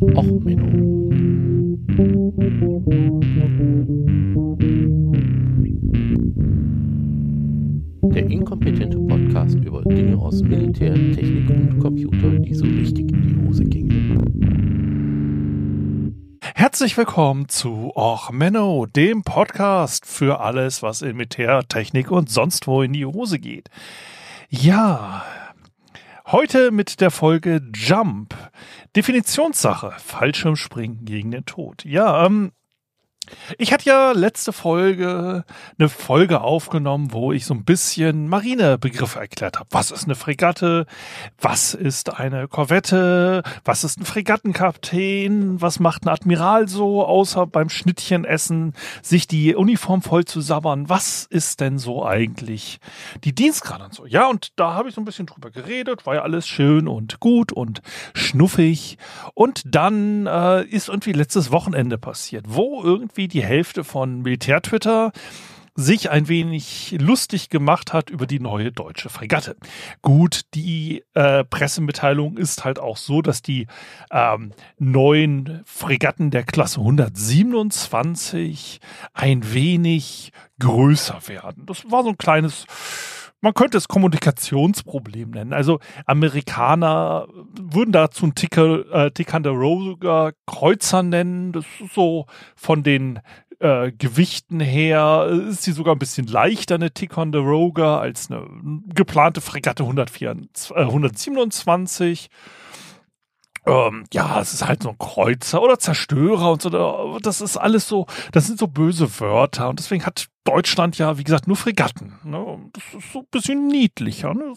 Och, Menno. Der inkompetente Podcast über Dinge aus Militär, Technik und Computer, die so richtig in die Hose gingen. Herzlich willkommen zu Och Menno, dem Podcast für alles, was in Militär, Technik und sonst wo in die Hose geht. Ja, heute mit der Folge Jump. Definitionssache. Fallschirmspringen gegen den Tod. Ja, ähm, ich hatte ja letzte Folge eine Folge aufgenommen, wo ich so ein bisschen Marinebegriffe erklärt habe. Was ist eine Fregatte? Was ist eine Korvette? Was ist ein Fregattenkapitän? Was macht ein Admiral so, außer beim Schnittchenessen sich die Uniform voll zu sabbern? Was ist denn so eigentlich die Dienstgrade und so? Ja, und da habe ich so ein bisschen drüber geredet, war ja alles schön und gut und schnuffig. Und dann äh, ist irgendwie letztes Wochenende passiert, wo irgendwie irgendwie die Hälfte von Militär-Twitter sich ein wenig lustig gemacht hat über die neue deutsche Fregatte. Gut, die äh, Pressemitteilung ist halt auch so, dass die ähm, neuen Fregatten der Klasse 127 ein wenig größer werden. Das war so ein kleines man könnte es Kommunikationsproblem nennen. Also Amerikaner würden dazu ein Ticker, äh, Ticonderoga Kreuzer nennen. Das ist so von den äh, Gewichten her ist sie sogar ein bisschen leichter, eine Ticonderoga, als eine geplante Fregatte 124, äh, 127. Ähm, ja, es ist halt so ein Kreuzer oder Zerstörer und so. Das ist alles so, das sind so böse Wörter. Und deswegen hat Deutschland ja, wie gesagt, nur Fregatten. Ne? Das ist so ein bisschen niedlicher. Ne?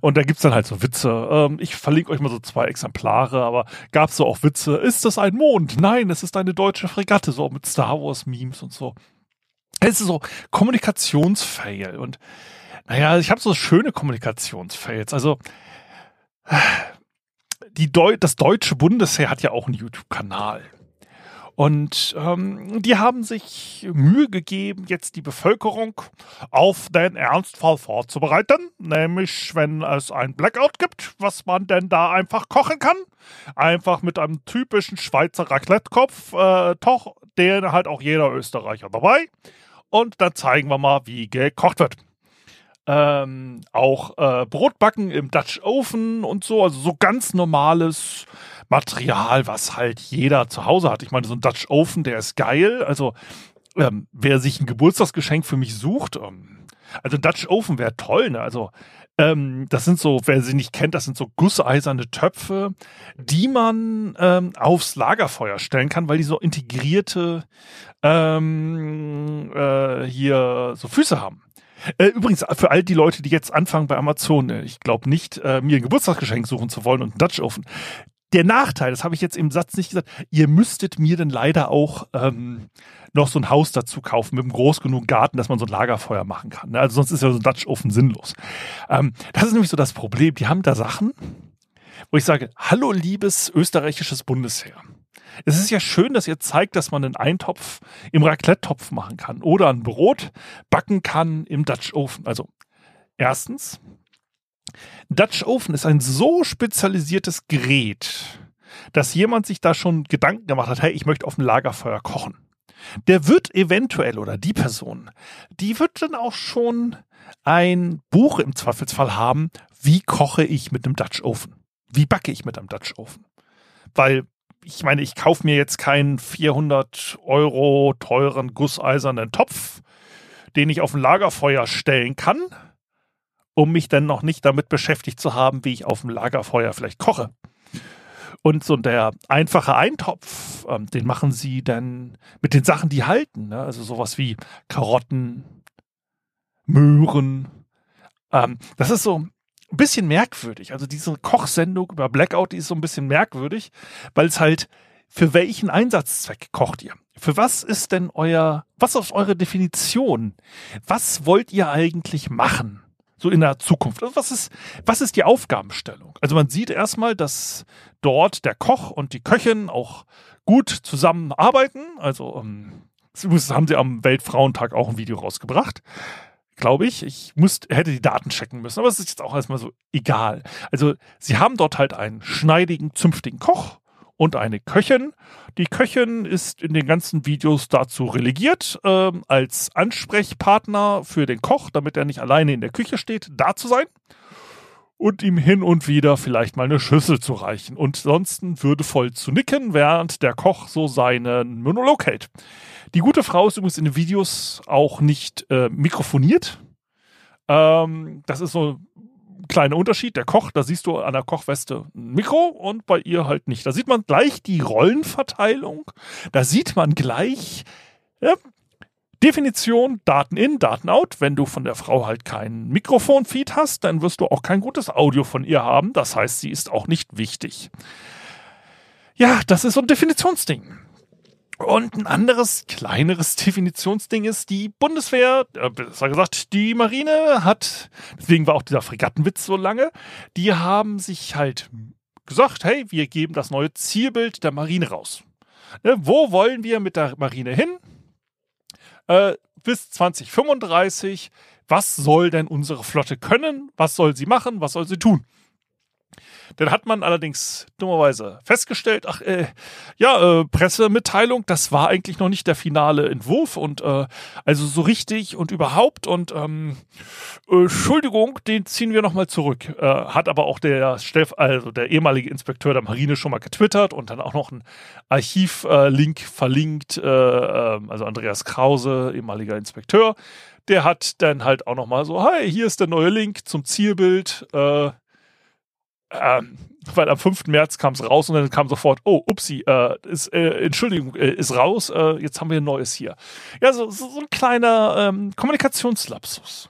Und da gibt's dann halt so Witze. Ähm, ich verlinke euch mal so zwei Exemplare, aber gab's so auch Witze. Ist das ein Mond? Nein, es ist eine deutsche Fregatte, so mit Star Wars-Memes und so. Es ist so Kommunikationsfail. Und naja, ich habe so schöne Kommunikationsfails. Also die Deu das deutsche Bundesheer hat ja auch einen YouTube-Kanal. Und ähm, die haben sich Mühe gegeben, jetzt die Bevölkerung auf den Ernstfall vorzubereiten. Nämlich, wenn es ein Blackout gibt, was man denn da einfach kochen kann. Einfach mit einem typischen Schweizer Raclette-Kopf, äh, doch, den halt auch jeder Österreicher dabei. Und dann zeigen wir mal, wie gekocht wird ähm, auch äh, Brotbacken im Dutch Oven und so, also so ganz normales Material, was halt jeder zu Hause hat. Ich meine, so ein Dutch Oven, der ist geil. Also ähm, wer sich ein Geburtstagsgeschenk für mich sucht, ähm, also Dutch Oven wäre toll, ne? Also ähm, das sind so, wer sie nicht kennt, das sind so gusseiserne Töpfe, die man ähm, aufs Lagerfeuer stellen kann, weil die so integrierte ähm, äh, hier so Füße haben. Äh, übrigens, für all die Leute, die jetzt anfangen bei Amazon, äh, ich glaube nicht, äh, mir ein Geburtstagsgeschenk suchen zu wollen und einen Dutch Oven. Der Nachteil, das habe ich jetzt im Satz nicht gesagt, ihr müsstet mir dann leider auch ähm, noch so ein Haus dazu kaufen mit einem groß genug Garten, dass man so ein Lagerfeuer machen kann. Ne? Also sonst ist ja so ein Dutch Oven sinnlos. Ähm, das ist nämlich so das Problem. Die haben da Sachen, wo ich sage, hallo liebes österreichisches Bundesheer. Es ist ja schön, dass ihr zeigt, dass man einen Eintopf im Raclette-Topf machen kann oder ein Brot backen kann im Dutch Oven. Also erstens, Dutch Oven ist ein so spezialisiertes Gerät, dass jemand sich da schon Gedanken gemacht hat, hey, ich möchte auf dem Lagerfeuer kochen. Der wird eventuell oder die Person, die wird dann auch schon ein Buch im Zweifelsfall haben, wie koche ich mit einem Dutch Oven? Wie backe ich mit einem Dutch Oven? Weil ich meine, ich kaufe mir jetzt keinen 400 Euro teuren gusseisernen Topf, den ich auf ein Lagerfeuer stellen kann, um mich dann noch nicht damit beschäftigt zu haben, wie ich auf dem Lagerfeuer vielleicht koche. Und so der einfache Eintopf, ähm, den machen sie dann mit den Sachen, die halten. Ne? Also sowas wie Karotten, Möhren. Ähm, das ist so, ein bisschen merkwürdig. Also diese Kochsendung über Blackout, die ist so ein bisschen merkwürdig, weil es halt, für welchen Einsatzzweck kocht ihr? Für was ist denn euer, was ist eure Definition? Was wollt ihr eigentlich machen? So in der Zukunft. Also was ist, was ist die Aufgabenstellung? Also man sieht erstmal, dass dort der Koch und die Köchin auch gut zusammenarbeiten. Also, ähm, das haben sie am Weltfrauentag auch ein Video rausgebracht glaube ich. Ich müsste, hätte die Daten checken müssen, aber es ist jetzt auch erstmal so egal. Also, sie haben dort halt einen schneidigen, zünftigen Koch und eine Köchin. Die Köchin ist in den ganzen Videos dazu relegiert, äh, als Ansprechpartner für den Koch, damit er nicht alleine in der Küche steht, da zu sein und ihm hin und wieder vielleicht mal eine Schüssel zu reichen und sonst würdevoll zu nicken, während der Koch so seinen Monolog hält. Die gute Frau ist übrigens in den Videos auch nicht äh, mikrofoniert. Ähm, das ist so ein kleiner Unterschied. Der Koch, da siehst du an der Kochweste ein Mikro und bei ihr halt nicht. Da sieht man gleich die Rollenverteilung. Da sieht man gleich, ja, Definition Daten in, Daten out. Wenn du von der Frau halt kein Mikrofonfeed hast, dann wirst du auch kein gutes Audio von ihr haben. Das heißt, sie ist auch nicht wichtig. Ja, das ist so ein Definitionsding. Und ein anderes, kleineres Definitionsding ist, die Bundeswehr, äh, besser gesagt, die Marine hat, deswegen war auch dieser Fregattenwitz so lange, die haben sich halt gesagt, hey, wir geben das neue Zielbild der Marine raus. Ne, wo wollen wir mit der Marine hin? Äh, bis 2035. Was soll denn unsere Flotte können? Was soll sie machen? Was soll sie tun? Dann hat man allerdings dummerweise festgestellt, ach, äh, ja, äh, Pressemitteilung, das war eigentlich noch nicht der finale Entwurf und äh, also so richtig und überhaupt und ähm, äh, Entschuldigung, den ziehen wir nochmal zurück. Äh, hat aber auch der Steff, also der ehemalige Inspekteur der Marine schon mal getwittert und dann auch noch ein Archivlink verlinkt, äh, äh, also Andreas Krause, ehemaliger Inspekteur. Der hat dann halt auch nochmal so, hi, hier ist der neue Link zum Zielbild. Äh, ähm, weil am 5. März kam es raus und dann kam sofort, oh, upsi, äh, ist, äh, Entschuldigung, äh, ist raus, äh, jetzt haben wir ein neues hier. Ja, so, so, so ein kleiner ähm, Kommunikationslapsus.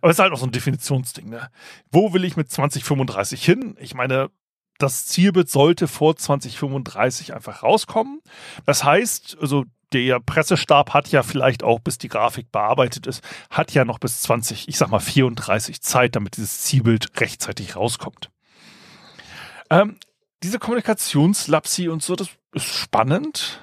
Aber es ist halt auch so ein Definitionsding, ne? Wo will ich mit 2035 hin? Ich meine, das Zielbild sollte vor 2035 einfach rauskommen. Das heißt, also der Pressestab hat ja vielleicht auch, bis die Grafik bearbeitet ist, hat ja noch bis 20, ich sag mal 34 Zeit, damit dieses Zielbild rechtzeitig rauskommt. Ähm, diese Kommunikationslapsi und so, das ist spannend,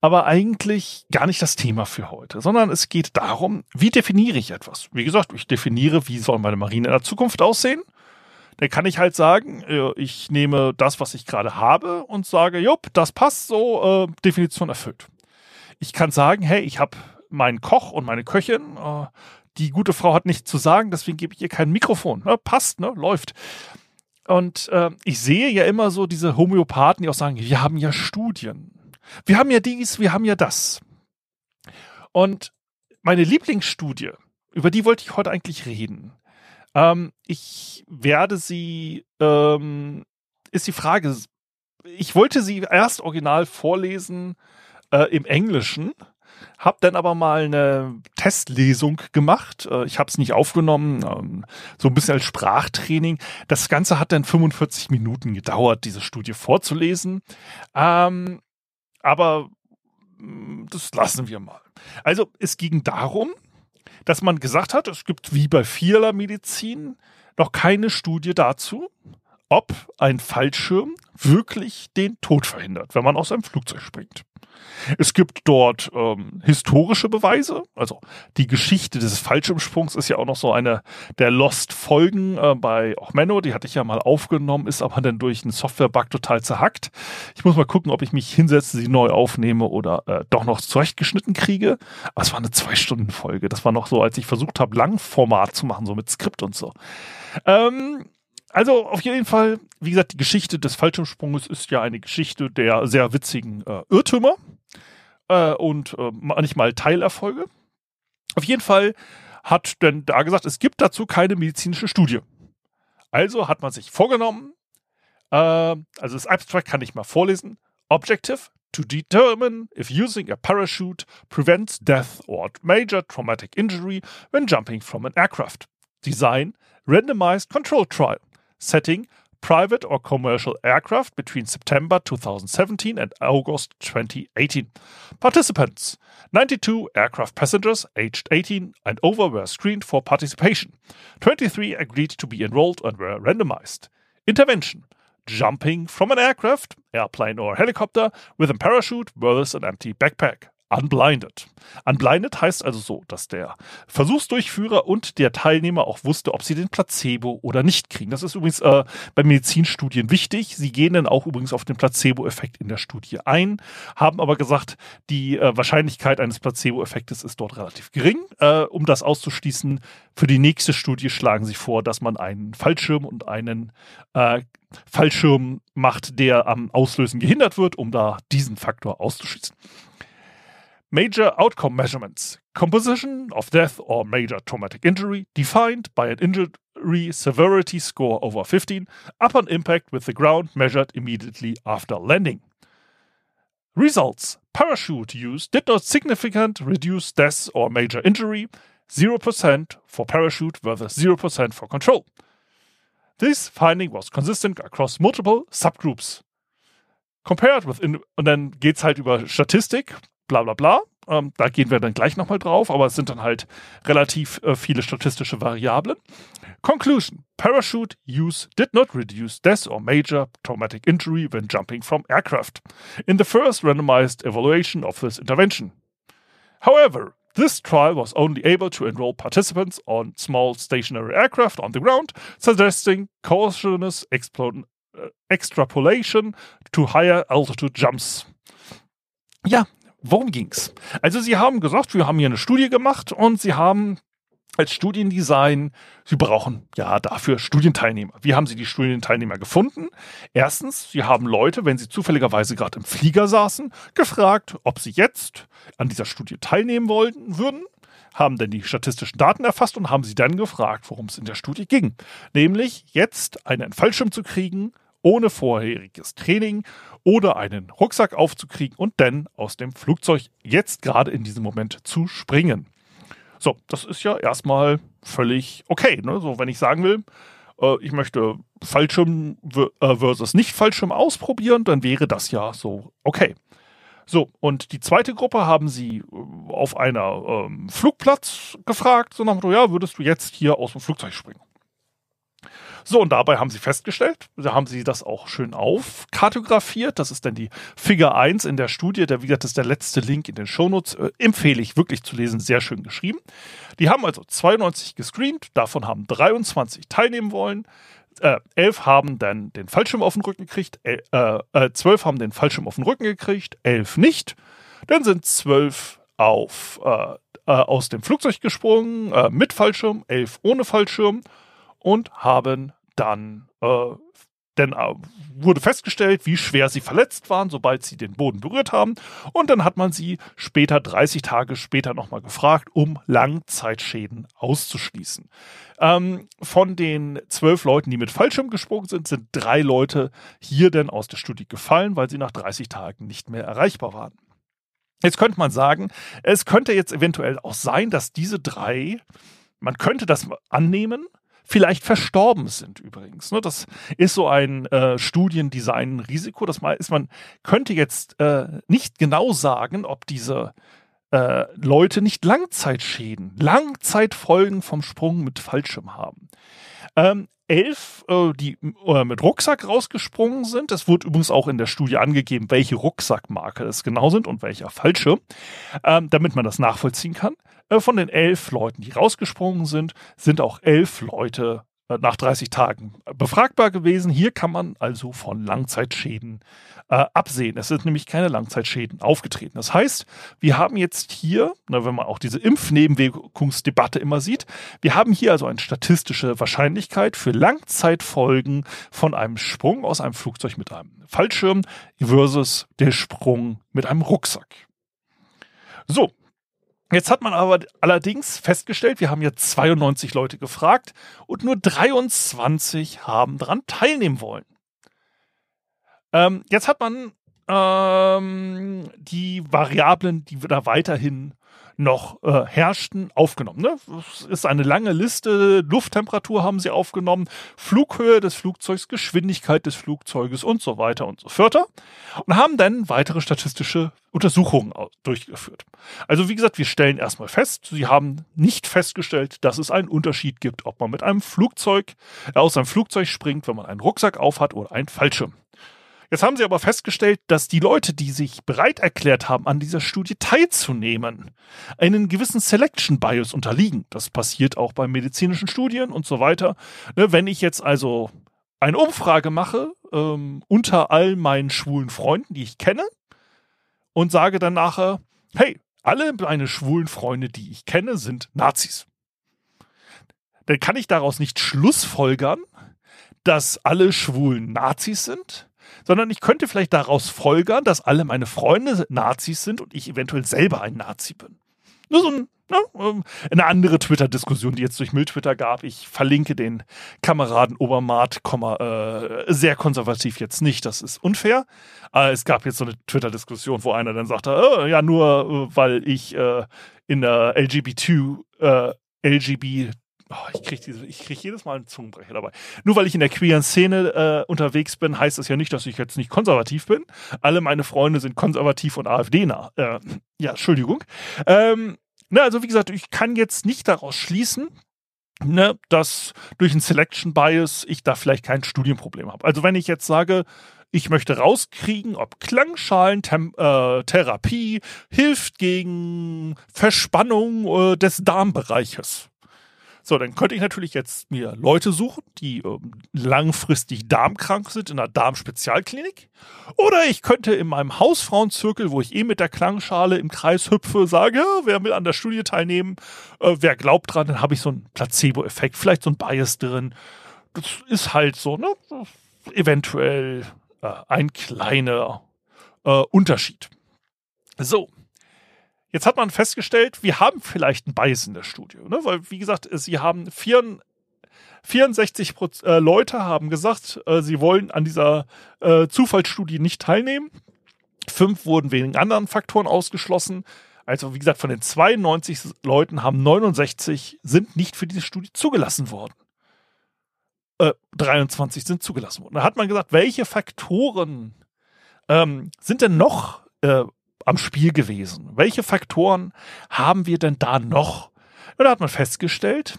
aber eigentlich gar nicht das Thema für heute, sondern es geht darum, wie definiere ich etwas? Wie gesagt, ich definiere, wie soll meine Marine in der Zukunft aussehen? Dann kann ich halt sagen, äh, ich nehme das, was ich gerade habe und sage, jupp, das passt so, äh, Definition erfüllt ich kann sagen, hey, ich habe meinen Koch und meine Köchin, äh, die gute Frau hat nichts zu sagen, deswegen gebe ich ihr kein Mikrofon. Ne? Passt, ne? läuft. Und äh, ich sehe ja immer so diese Homöopathen, die auch sagen, wir haben ja Studien. Wir haben ja dies, wir haben ja das. Und meine Lieblingsstudie, über die wollte ich heute eigentlich reden. Ähm, ich werde sie, ähm, ist die Frage, ich wollte sie erst original vorlesen, äh, im Englischen. Hab dann aber mal eine Testlesung gemacht. Äh, ich habe es nicht aufgenommen, ähm, so ein bisschen als Sprachtraining. Das Ganze hat dann 45 Minuten gedauert, diese Studie vorzulesen. Ähm, aber mm, das lassen wir mal. Also es ging darum, dass man gesagt hat, es gibt wie bei vieler Medizin noch keine Studie dazu, ob ein Fallschirm wirklich den Tod verhindert, wenn man aus einem Flugzeug springt. Es gibt dort ähm, historische Beweise. Also die Geschichte des Fallschirmsprungs ist ja auch noch so eine der Lost-Folgen äh, bei Menno. Die hatte ich ja mal aufgenommen, ist aber dann durch einen Software-Bug total zerhackt. Ich muss mal gucken, ob ich mich hinsetze, sie neu aufnehme oder äh, doch noch zurechtgeschnitten kriege. Aber es war eine Zwei-Stunden-Folge. Das war noch so, als ich versucht habe, Langformat zu machen, so mit Skript und so. Ähm, also auf jeden Fall, wie gesagt, die Geschichte des Fallschirmsprunges ist ja eine Geschichte der sehr witzigen äh, Irrtümer äh, und äh, manchmal Teilerfolge. Auf jeden Fall hat denn da gesagt, es gibt dazu keine medizinische Studie. Also hat man sich vorgenommen, äh, also das Abstract kann ich mal vorlesen. Objective to determine if using a parachute prevents death or major traumatic injury when jumping from an aircraft. Design randomized control trial. Setting private or commercial aircraft between September 2017 and August 2018. Participants 92 aircraft passengers aged 18 and over were screened for participation. 23 agreed to be enrolled and were randomized. Intervention jumping from an aircraft, airplane, or helicopter with a parachute versus an empty backpack. Unblinded. Unblinded heißt also so, dass der Versuchsdurchführer und der Teilnehmer auch wusste, ob sie den Placebo oder nicht kriegen. Das ist übrigens äh, bei Medizinstudien wichtig. Sie gehen dann auch übrigens auf den Placebo-Effekt in der Studie ein, haben aber gesagt, die äh, Wahrscheinlichkeit eines Placebo-Effektes ist dort relativ gering. Äh, um das auszuschließen, für die nächste Studie schlagen sie vor, dass man einen Fallschirm und einen äh, Fallschirm macht, der am Auslösen gehindert wird, um da diesen Faktor auszuschließen. Major outcome measurements. Composition of death or major traumatic injury defined by an injury severity score over 15 upon impact with the ground measured immediately after landing. Results. Parachute use did not significantly reduce death or major injury, 0% for parachute versus 0% for control. This finding was consistent across multiple subgroups. Compared with, in, und dann geht's halt über Statistik, bla bla bla. Ähm, da gehen wir dann gleich nochmal drauf, aber es sind dann halt relativ äh, viele statistische Variablen. Conclusion. Parachute use did not reduce death or major traumatic injury when jumping from aircraft in the first randomized evaluation of this intervention. However, this trial was only able to enroll participants on small stationary aircraft on the ground, suggesting cautious uh, extrapolation to higher altitude jumps. Ja, worum ging's? Also sie haben gesagt, wir haben hier eine Studie gemacht und sie haben als Studiendesign, sie brauchen ja dafür Studienteilnehmer. Wie haben sie die Studienteilnehmer gefunden? Erstens, sie haben Leute, wenn sie zufälligerweise gerade im Flieger saßen, gefragt, ob sie jetzt an dieser Studie teilnehmen wollten würden haben dann die statistischen Daten erfasst und haben sie dann gefragt, worum es in der Studie ging. Nämlich jetzt einen Fallschirm zu kriegen, ohne vorheriges Training oder einen Rucksack aufzukriegen und dann aus dem Flugzeug jetzt gerade in diesem Moment zu springen. So, das ist ja erstmal völlig okay. Ne? So, wenn ich sagen will, äh, ich möchte Fallschirm äh, versus nicht Fallschirm ausprobieren, dann wäre das ja so okay. So, und die zweite Gruppe haben sie äh, auf einer ähm, Flugplatz gefragt, so nach dem Motto, ja, würdest du jetzt hier aus dem Flugzeug springen? So, und dabei haben sie festgestellt, da haben sie das auch schön aufkartografiert. Das ist dann die Figur 1 in der Studie. Der, wie gesagt, das ist der letzte Link in den Shownotes. Äh, empfehle ich wirklich zu lesen. Sehr schön geschrieben. Die haben also 92 gescreent. Davon haben 23 teilnehmen wollen. Äh, 11 haben dann den Fallschirm auf den Rücken gekriegt. Äh, äh, 12 haben den Fallschirm auf den Rücken gekriegt. 11 nicht. Dann sind 12 auf, äh, äh, aus dem Flugzeug gesprungen mit Fallschirm, 11 ohne Fallschirm und haben dann, äh, denn äh, wurde festgestellt, wie schwer sie verletzt waren, sobald sie den Boden berührt haben. Und dann hat man sie später, 30 Tage später, nochmal gefragt, um Langzeitschäden auszuschließen. Ähm, von den zwölf Leuten, die mit Fallschirm gesprungen sind, sind drei Leute hier denn aus der Studie gefallen, weil sie nach 30 Tagen nicht mehr erreichbar waren. Jetzt könnte man sagen, es könnte jetzt eventuell auch sein, dass diese drei, man könnte das annehmen, vielleicht verstorben sind übrigens. Ne? Das ist so ein äh, Studiendesign-Risiko. Das ist, man könnte jetzt äh, nicht genau sagen, ob diese äh, Leute nicht Langzeitschäden, Langzeitfolgen vom Sprung mit Fallschirm haben. Ähm, elf, äh, die äh, mit Rucksack rausgesprungen sind. Es wurde übrigens auch in der Studie angegeben, welche Rucksackmarke es genau sind und welcher Fallschirm, ähm, damit man das nachvollziehen kann. Äh, von den elf Leuten, die rausgesprungen sind, sind auch elf Leute äh, nach 30 Tagen befragbar gewesen. Hier kann man also von Langzeitschäden äh, absehen. Es sind nämlich keine Langzeitschäden aufgetreten. Das heißt, wir haben jetzt hier, na, wenn man auch diese Impfnebenwirkungsdebatte immer sieht, wir haben hier also eine statistische Wahrscheinlichkeit für Langzeitfolgen von einem Sprung aus einem Flugzeug mit einem Fallschirm versus der Sprung mit einem Rucksack. So, Jetzt hat man aber allerdings festgestellt, wir haben jetzt 92 Leute gefragt und nur 23 haben daran teilnehmen wollen. Ähm, jetzt hat man ähm, die Variablen, die wir da weiterhin noch äh, herrschten, aufgenommen. Ne? Das ist eine lange Liste. Lufttemperatur haben sie aufgenommen, Flughöhe des Flugzeugs, Geschwindigkeit des Flugzeuges und so weiter und so fort. Und haben dann weitere statistische Untersuchungen durchgeführt. Also wie gesagt, wir stellen erstmal fest, sie haben nicht festgestellt, dass es einen Unterschied gibt, ob man mit einem Flugzeug äh, aus einem Flugzeug springt, wenn man einen Rucksack aufhat oder einen Fallschirm. Jetzt haben sie aber festgestellt, dass die Leute, die sich bereit erklärt haben, an dieser Studie teilzunehmen, einen gewissen Selection Bias unterliegen. Das passiert auch bei medizinischen Studien und so weiter. Ne, wenn ich jetzt also eine Umfrage mache ähm, unter all meinen schwulen Freunden, die ich kenne, und sage dann nachher, hey, alle meine schwulen Freunde, die ich kenne, sind Nazis. Dann kann ich daraus nicht schlussfolgern, dass alle Schwulen Nazis sind, sondern ich könnte vielleicht daraus folgern, dass alle meine Freunde Nazis sind und ich eventuell selber ein Nazi bin. Nur so ein, ne, ähm, eine andere Twitter-Diskussion, die jetzt durch Mülltwitter gab. Ich verlinke den Kameraden Obermatt, äh, sehr konservativ jetzt nicht, das ist unfair. Aber es gab jetzt so eine Twitter-Diskussion, wo einer dann sagte, oh, ja, nur äh, weil ich äh, in der LGBT, äh, LGBT Oh, ich kriege krieg jedes Mal einen Zungenbrecher dabei. Nur weil ich in der queeren Szene äh, unterwegs bin, heißt das ja nicht, dass ich jetzt nicht konservativ bin. Alle meine Freunde sind konservativ und AfD-nah. Äh, ja, Entschuldigung. Ähm, ne, also wie gesagt, ich kann jetzt nicht daraus schließen, ne, dass durch ein Selection Bias ich da vielleicht kein Studienproblem habe. Also wenn ich jetzt sage, ich möchte rauskriegen, ob Klangschalentherapie äh, hilft gegen Verspannung äh, des Darmbereiches. So, dann könnte ich natürlich jetzt mir Leute suchen, die ähm, langfristig darmkrank sind in einer Darmspezialklinik. Oder ich könnte in meinem Hausfrauenzirkel, wo ich eh mit der Klangschale im Kreis hüpfe, sagen, ja, wer will an der Studie teilnehmen, äh, wer glaubt dran, dann habe ich so einen Placebo-Effekt, vielleicht so ein Bias drin. Das ist halt so, ne? Eventuell äh, ein kleiner äh, Unterschied. So, Jetzt hat man festgestellt, wir haben vielleicht einen Bias in der Studie, ne? weil wie gesagt, sie haben 64 äh, Leute haben gesagt, äh, sie wollen an dieser äh, Zufallsstudie nicht teilnehmen. Fünf wurden wegen anderen Faktoren ausgeschlossen. Also wie gesagt, von den 92 Leuten haben 69 sind nicht für diese Studie zugelassen worden. 23 äh, sind zugelassen worden. Da hat man gesagt, welche Faktoren ähm, sind denn noch äh, am Spiel gewesen? Welche Faktoren haben wir denn da noch? Und da hat man festgestellt,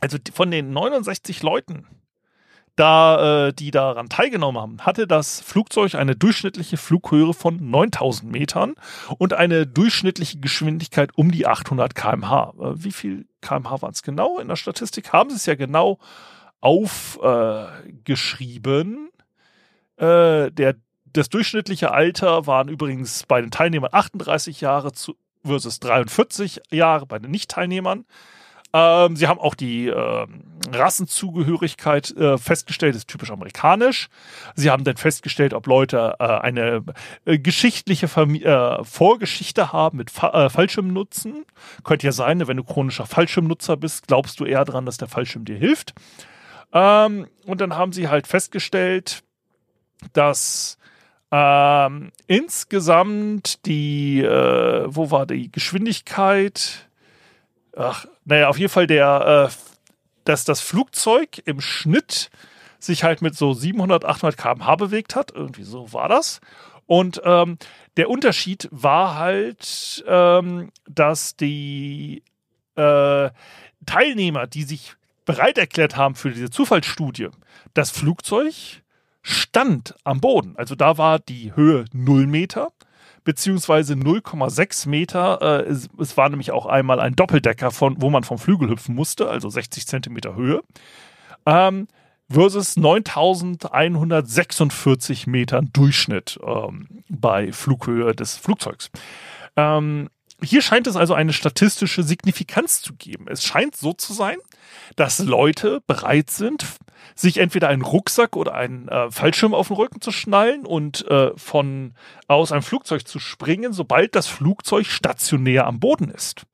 also von den 69 Leuten, da, äh, die daran teilgenommen haben, hatte das Flugzeug eine durchschnittliche Flughöhe von 9000 Metern und eine durchschnittliche Geschwindigkeit um die 800 kmh. Äh, wie viel kmh waren es genau? In der Statistik haben sie es ja genau aufgeschrieben. Äh, der das durchschnittliche Alter waren übrigens bei den Teilnehmern 38 Jahre zu, versus 43 Jahre bei den Nicht-Teilnehmern. Ähm, sie haben auch die äh, Rassenzugehörigkeit äh, festgestellt, ist typisch amerikanisch. Sie haben dann festgestellt, ob Leute äh, eine äh, geschichtliche Famili äh, Vorgeschichte haben mit Fa äh, Fallschirmnutzen. Könnte ja sein, wenn du chronischer Fallschirmnutzer bist, glaubst du eher daran, dass der Fallschirm dir hilft. Ähm, und dann haben sie halt festgestellt, dass ähm, insgesamt die, äh, wo war die Geschwindigkeit? Ach, naja, auf jeden Fall der, äh, dass das Flugzeug im Schnitt sich halt mit so 700, 800 km/h bewegt hat. Irgendwie so war das. Und ähm, der Unterschied war halt, ähm, dass die äh, Teilnehmer, die sich bereit erklärt haben für diese Zufallsstudie, das Flugzeug stand am Boden. Also da war die Höhe 0 Meter beziehungsweise 0,6 Meter. Äh, es, es, war nämlich auch einmal ein Doppeldecker, von, wo man vom Flügel hüpfen musste, also 60 Zentimeter Höhe. Ähm, versus 9146 Metern Durchschnitt ähm, bei Flughöhe des Flugzeugs. Ähm, hier scheint es also eine statistische Signifikanz zu geben. Es scheint so zu sein, dass Leute bereit sind, sich entweder einen Rucksack oder einen äh, Fallschirm auf den Rücken zu schnallen und äh, von aus einem Flugzeug zu springen, sobald das Flugzeug stationär am Boden ist.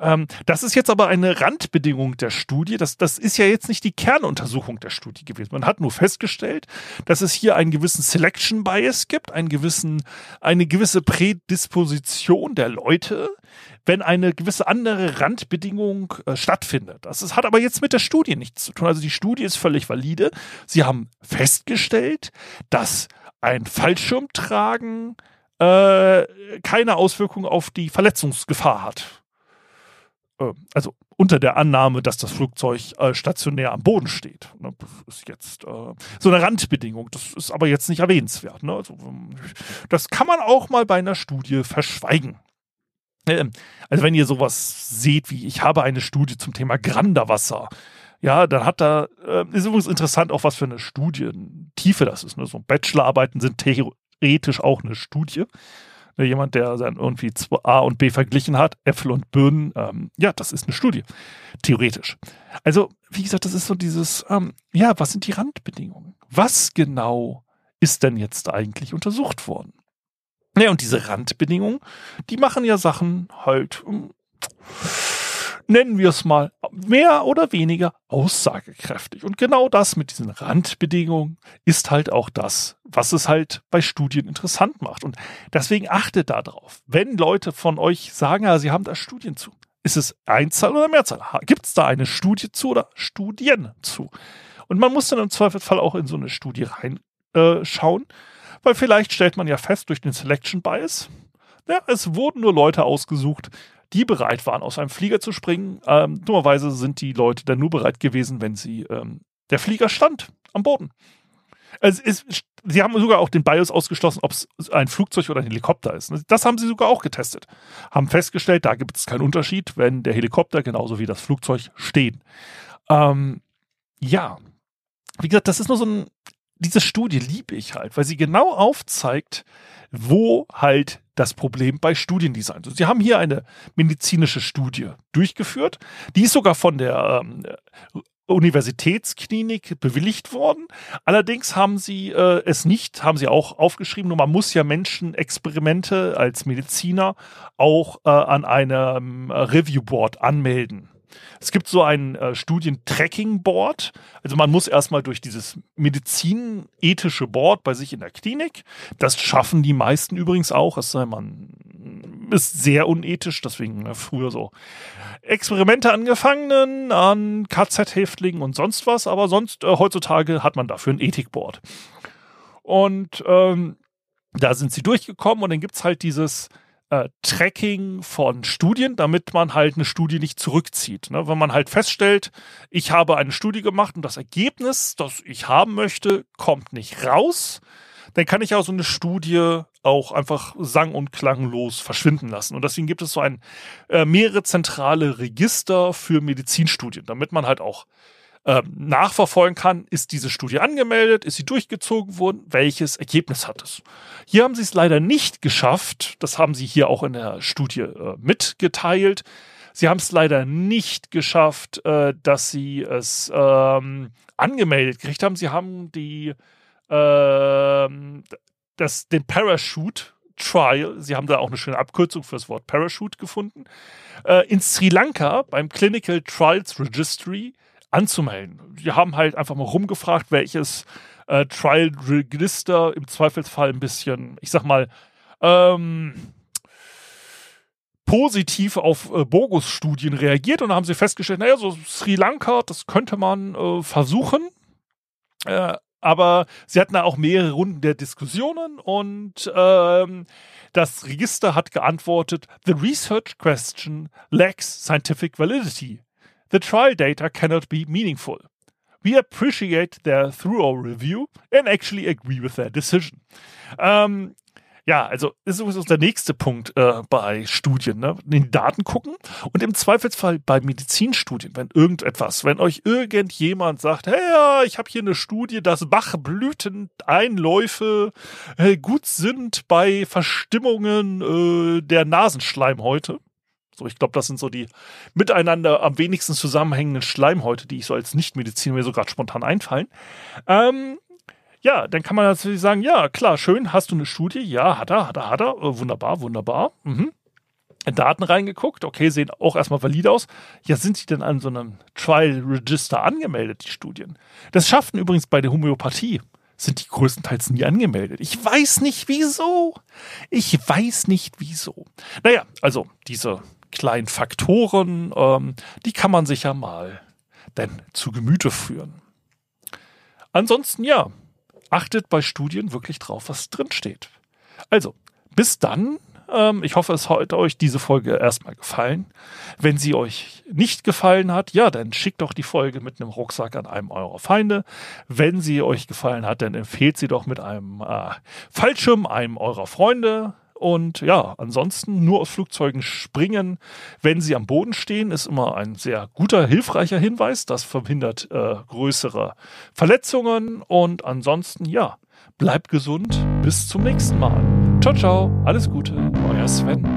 Ähm, das ist jetzt aber eine Randbedingung der Studie. Das, das ist ja jetzt nicht die Kernuntersuchung der Studie gewesen. Man hat nur festgestellt, dass es hier einen gewissen Selection Bias gibt, einen gewissen, eine gewisse Prädisposition der Leute, wenn eine gewisse andere Randbedingung äh, stattfindet. Das ist, hat aber jetzt mit der Studie nichts zu tun. Also die Studie ist völlig valide. Sie haben festgestellt, dass ein Fallschirmtragen äh, keine Auswirkung auf die Verletzungsgefahr hat. äh, also unter der Annahme, dass das Flugzeug äh, stationär am Boden steht. Ne? Das ist jetzt äh, so eine Randbedingung. Das ist aber jetzt nicht erwähnenswert. Ne? Also, ähm, das kann man auch mal bei einer Studie verschweigen. Ähm, also wenn ihr sowas seht wie, ich habe eine Studie zum Thema Granderwasser, ja, dann hat da, äh, ist übrigens interessant auch, was für eine Studientiefe das ist. Ne? So Bachelorarbeiten sind theoretisch auch eine Studie. Ne, jemand, der dann irgendwie A und B verglichen hat, Äpfel und Birnen, ähm, ja, das ist eine Studie. Theoretisch. Also, wie gesagt, das ist so dieses, ähm, ja, was sind die Randbedingungen? Was genau ist denn jetzt eigentlich untersucht worden? Ja, und diese Randbedingungen, die machen ja Sachen halt, ähm, nennen wir es mal, mehr oder weniger aussagekräftig. Und genau das mit diesen Randbedingungen ist halt auch das, was es halt bei Studien interessant macht. Und deswegen achtet darauf. Wenn Leute von euch sagen, ja, sie haben da Studien zu, ist es Einzahl oder Mehrzahl? Gibt es da eine Studie zu oder Studien zu? Und man muss dann im Zweifelsfall auch in so eine Studie reinschauen, äh, weil vielleicht stellt man ja fest durch den Selection Bias, ja, es wurden nur Leute ausgesucht, die bereit waren, aus einem Flieger zu springen. Ähm, dummerweise sind die Leute dann nur bereit gewesen, wenn sie ähm, der Flieger stand am Boden. Also ist, sie haben sogar auch den BIOS ausgeschlossen, ob es ein Flugzeug oder ein Helikopter ist. Das haben sie sogar auch getestet. Haben festgestellt, da gibt es keinen Unterschied, wenn der Helikopter genauso wie das Flugzeug stehen. Ähm, ja, wie gesagt, das ist nur so ein, diese Studie liebe ich halt, weil sie genau aufzeigt, wo halt das Problem bei Studiendesign. Sie haben hier eine medizinische Studie durchgeführt. Die ist sogar von der ähm, Universitätsklinik bewilligt worden. Allerdings haben sie äh, es nicht, haben sie auch aufgeschrieben, nur man muss ja Menschenexperimente als Mediziner auch äh, an einem Review Board anmelden. Es gibt so ein äh, Studien-Tracking-Board. Also man muss erstmal durch dieses medizinethische Board bei sich in der Klinik. Das schaffen die meisten übrigens auch. Es sei man ist sehr unethisch, deswegen äh, früher so Experimente an Gefangenen, an KZ-Häftlingen und sonst was. Aber sonst äh, heutzutage hat man dafür ein Ethikboard. Und ähm, da sind sie durchgekommen und dann gibt es halt dieses äh, Tracking von Studien, damit man halt eine Studie nicht zurückzieht. Ne? Wenn man halt feststellt, ich habe eine Studie gemacht und das Ergebnis, das ich haben möchte, kommt nicht raus, dann kann ich auch so eine Studie auch einfach sang- und klanglos verschwinden lassen. Und deswegen gibt es so ein äh, mehrere zentrale Register für Medizinstudien, damit man halt auch äh, nachverfolgen kann, ist diese Studie angemeldet, ist sie durchgezogen worden, welches Ergebnis hat es. Hier haben sie es leider nicht geschafft, das haben sie hier auch in der Studie äh, mitgeteilt. Sie haben es leider nicht geschafft, äh, dass sie es ähm, angemeldet gekriegt haben. Sie haben die, ähm, das, den Parachute Trial, sie haben da auch eine schöne Abkürzung für das Wort Parachute gefunden, äh, in Sri Lanka beim Clinical Trials Registry anzumelden. Wir haben halt einfach mal rumgefragt, welches äh, Trial Register im Zweifelsfall ein bisschen, ich sag mal, ähm, positiv auf äh, Bogus-Studien reagiert und dann haben sie festgestellt, naja, so Sri Lanka, das könnte man äh, versuchen. Äh, aber sie hatten da auch mehrere Runden der Diskussionen und ähm, das Register hat geantwortet, The research question lacks scientific validity the trial data cannot be meaningful. We appreciate their thorough review and actually agree with their decision. Ähm, ja, also das ist der nächste Punkt äh, bei Studien, ne? In die Daten gucken und im Zweifelsfall bei Medizinstudien, wenn irgendetwas, wenn euch irgendjemand sagt, hey, ja, ich habe hier eine Studie, dass Bachblüteneinläufe äh, gut sind bei Verstimmungen äh, der Nasenschleimhäute, so, ich glaube, das sind so die miteinander am wenigsten zusammenhängenden Schleimhäute, die ich so als Nichtmediziner mir so gerade spontan einfallen. Ähm, ja, dann kann man natürlich sagen, ja, klar, schön, hast du eine Studie? Ja, hat er, hat er, hat er. Äh, wunderbar, wunderbar. Mhm. Daten reingeguckt, okay, sehen auch erstmal valide aus. Ja, sind die denn an so einem Trial Register angemeldet, die Studien? Das schafften übrigens bei der Homöopathie sind die größtenteils nie angemeldet. Ich weiß nicht wieso. Ich weiß nicht wieso. Naja, also diese kleinen Faktoren, ähm, die kann man sich ja mal denn zu Gemüte führen. Ansonsten ja, achtet bei Studien wirklich drauf, was drin steht. Also, bis dann Ähm, ich hoffe, es hat euch diese Folge erstmal gefallen. Wenn sie euch nicht gefallen hat, ja, dann schickt doch die Folge mit einem Rucksack an einem eurer Feinde. Wenn sie euch gefallen hat, dann empfehlt sie doch mit einem äh, Fallschirm einem eurer Freunde. Und ja, ansonsten nur aus Flugzeugen springen, wenn sie am Boden stehen, ist immer ein sehr guter, hilfreicher Hinweis. Das verhindert äh, größere Verletzungen. Und ansonsten, ja, bleibt gesund. Bis zum nächsten Mal. Ciao, ciao. Alles Gute. Euer Sven.